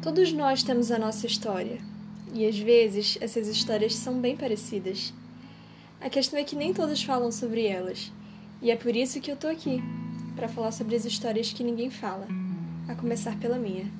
Todos nós temos a nossa história, e às vezes essas histórias são bem parecidas. A questão é que nem todos falam sobre elas, e é por isso que eu tô aqui para falar sobre as histórias que ninguém fala, a começar pela minha.